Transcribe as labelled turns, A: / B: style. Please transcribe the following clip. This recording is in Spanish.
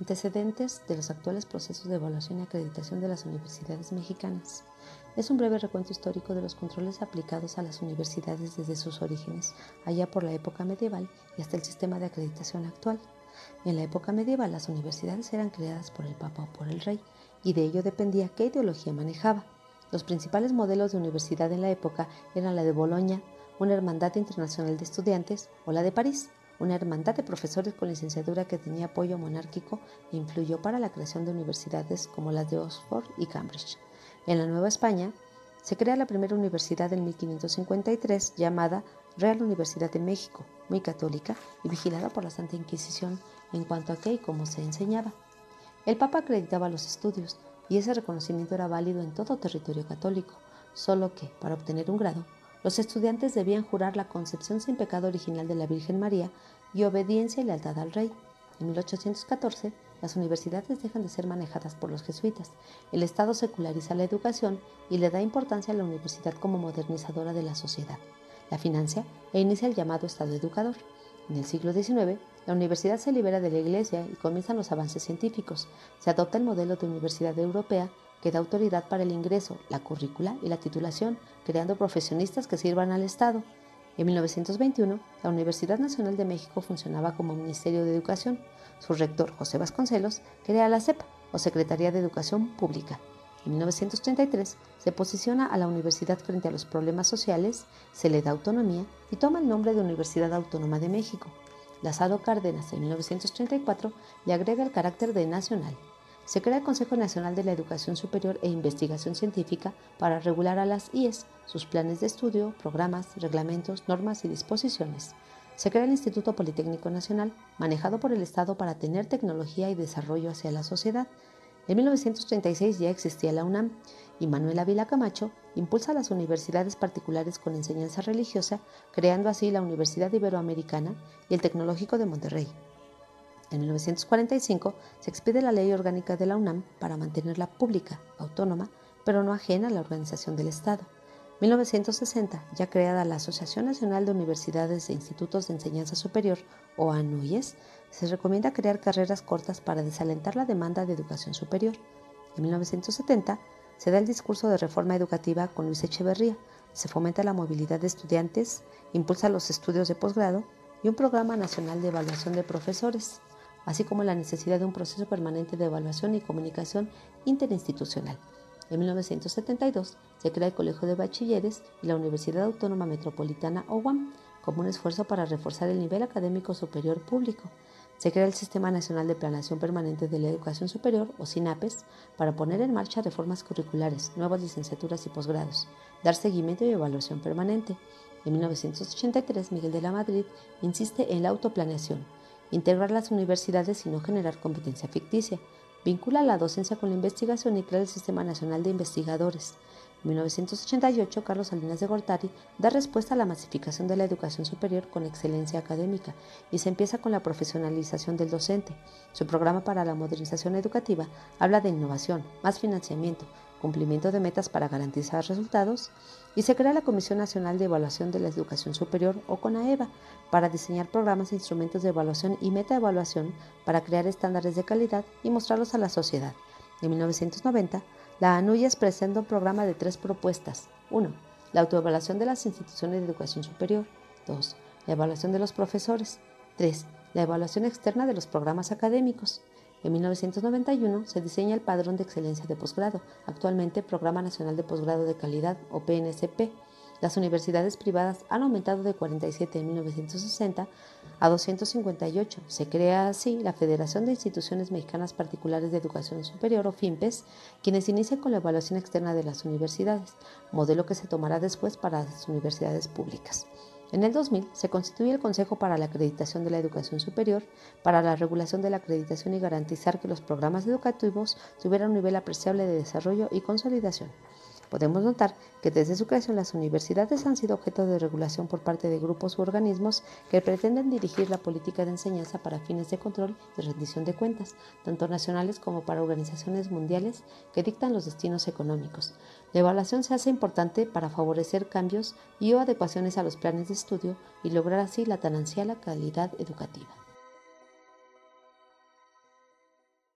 A: Antecedentes de los actuales procesos de evaluación y acreditación de las universidades mexicanas. Es un breve recuento histórico de los controles aplicados a las universidades desde sus orígenes, allá por la época medieval y hasta el sistema de acreditación actual. En la época medieval las universidades eran creadas por el Papa o por el Rey, y de ello dependía qué ideología manejaba. Los principales modelos de universidad en la época eran la de Boloña, una hermandad internacional de estudiantes, o la de París, una hermandad de profesores con licenciatura que tenía apoyo monárquico e influyó para la creación de universidades como las de Oxford y Cambridge. En la Nueva España se crea la primera universidad en 1553 llamada Real Universidad de México, muy católica y vigilada por la Santa Inquisición en cuanto a qué y cómo se enseñaba. El Papa acreditaba los estudios y ese reconocimiento era válido en todo territorio católico, solo que, para obtener un grado, los estudiantes debían jurar la concepción sin pecado original de la Virgen María y obediencia y lealtad al rey. En 1814, las universidades dejan de ser manejadas por los jesuitas. El Estado seculariza la educación y le da importancia a la universidad como modernizadora de la sociedad. La financia e inicia el llamado Estado educador. En el siglo XIX, la universidad se libera de la Iglesia y comienzan los avances científicos. Se adopta el modelo de universidad europea que da autoridad para el ingreso, la currícula y la titulación, creando profesionistas que sirvan al Estado. En 1921, la Universidad Nacional de México funcionaba como Ministerio de Educación. Su rector, José Vasconcelos, crea la CEP, o Secretaría de Educación Pública. En 1933 se posiciona a la universidad frente a los problemas sociales, se le da autonomía y toma el nombre de Universidad Autónoma de México. Lázaro Cárdenas en 1934 le agrega el carácter de nacional se crea el Consejo Nacional de la Educación Superior e Investigación Científica para regular a las IES, sus planes de estudio, programas, reglamentos, normas y disposiciones. Se crea el Instituto Politécnico Nacional, manejado por el Estado para tener tecnología y desarrollo hacia la sociedad. En 1936 ya existía la UNAM y Manuel Ávila Camacho impulsa las universidades particulares con enseñanza religiosa, creando así la Universidad Iberoamericana y el Tecnológico de Monterrey. En 1945 se expide la Ley Orgánica de la UNAM para mantenerla pública, autónoma, pero no ajena a la organización del Estado. 1960, ya creada la Asociación Nacional de Universidades e Institutos de Enseñanza Superior, o ANUYES, se recomienda crear carreras cortas para desalentar la demanda de educación superior. En 1970, se da el discurso de reforma educativa con Luis Echeverría, se fomenta la movilidad de estudiantes, impulsa los estudios de posgrado y un programa nacional de evaluación de profesores así como la necesidad de un proceso permanente de evaluación y comunicación interinstitucional. En 1972 se crea el Colegio de Bachilleres y la Universidad Autónoma Metropolitana OWAM como un esfuerzo para reforzar el nivel académico superior público. Se crea el Sistema Nacional de Planación Permanente de la Educación Superior, o SINAPES, para poner en marcha reformas curriculares, nuevas licenciaturas y posgrados, dar seguimiento y evaluación permanente. En 1983, Miguel de la Madrid insiste en la autoplaneación, integrar las universidades y no generar competencia ficticia, vincula la docencia con la investigación y crea el Sistema Nacional de Investigadores. En 1988, Carlos Salinas de Gortari da respuesta a la masificación de la educación superior con excelencia académica y se empieza con la profesionalización del docente. Su programa para la modernización educativa habla de innovación, más financiamiento, cumplimiento de metas para garantizar resultados, y se crea la Comisión Nacional de Evaluación de la Educación Superior o CONAEVA para diseñar programas e instrumentos de evaluación y metaevaluación para crear estándares de calidad y mostrarlos a la sociedad. En 1990, la ANUYES presenta un programa de tres propuestas. 1. La autoevaluación de las instituciones de educación superior. 2. La evaluación de los profesores. 3. La evaluación externa de los programas académicos. En 1991 se diseña el Padrón de Excelencia de Posgrado, actualmente Programa Nacional de Posgrado de Calidad o PNCP. Las universidades privadas han aumentado de 47 en 1960 a 258. Se crea así la Federación de Instituciones Mexicanas Particulares de Educación Superior o FIMPES, quienes inician con la evaluación externa de las universidades, modelo que se tomará después para las universidades públicas. En el 2000 se constituye el Consejo para la Acreditación de la Educación Superior para la regulación de la acreditación y garantizar que los programas educativos tuvieran un nivel apreciable de desarrollo y consolidación. Podemos notar que desde su creación las universidades han sido objeto de regulación por parte de grupos u organismos que pretenden dirigir la política de enseñanza para fines de control y rendición de cuentas, tanto nacionales como para organizaciones mundiales que dictan los destinos económicos. La evaluación se hace importante para favorecer cambios y o adecuaciones a los planes de estudio y lograr así la tan ansiada calidad educativa.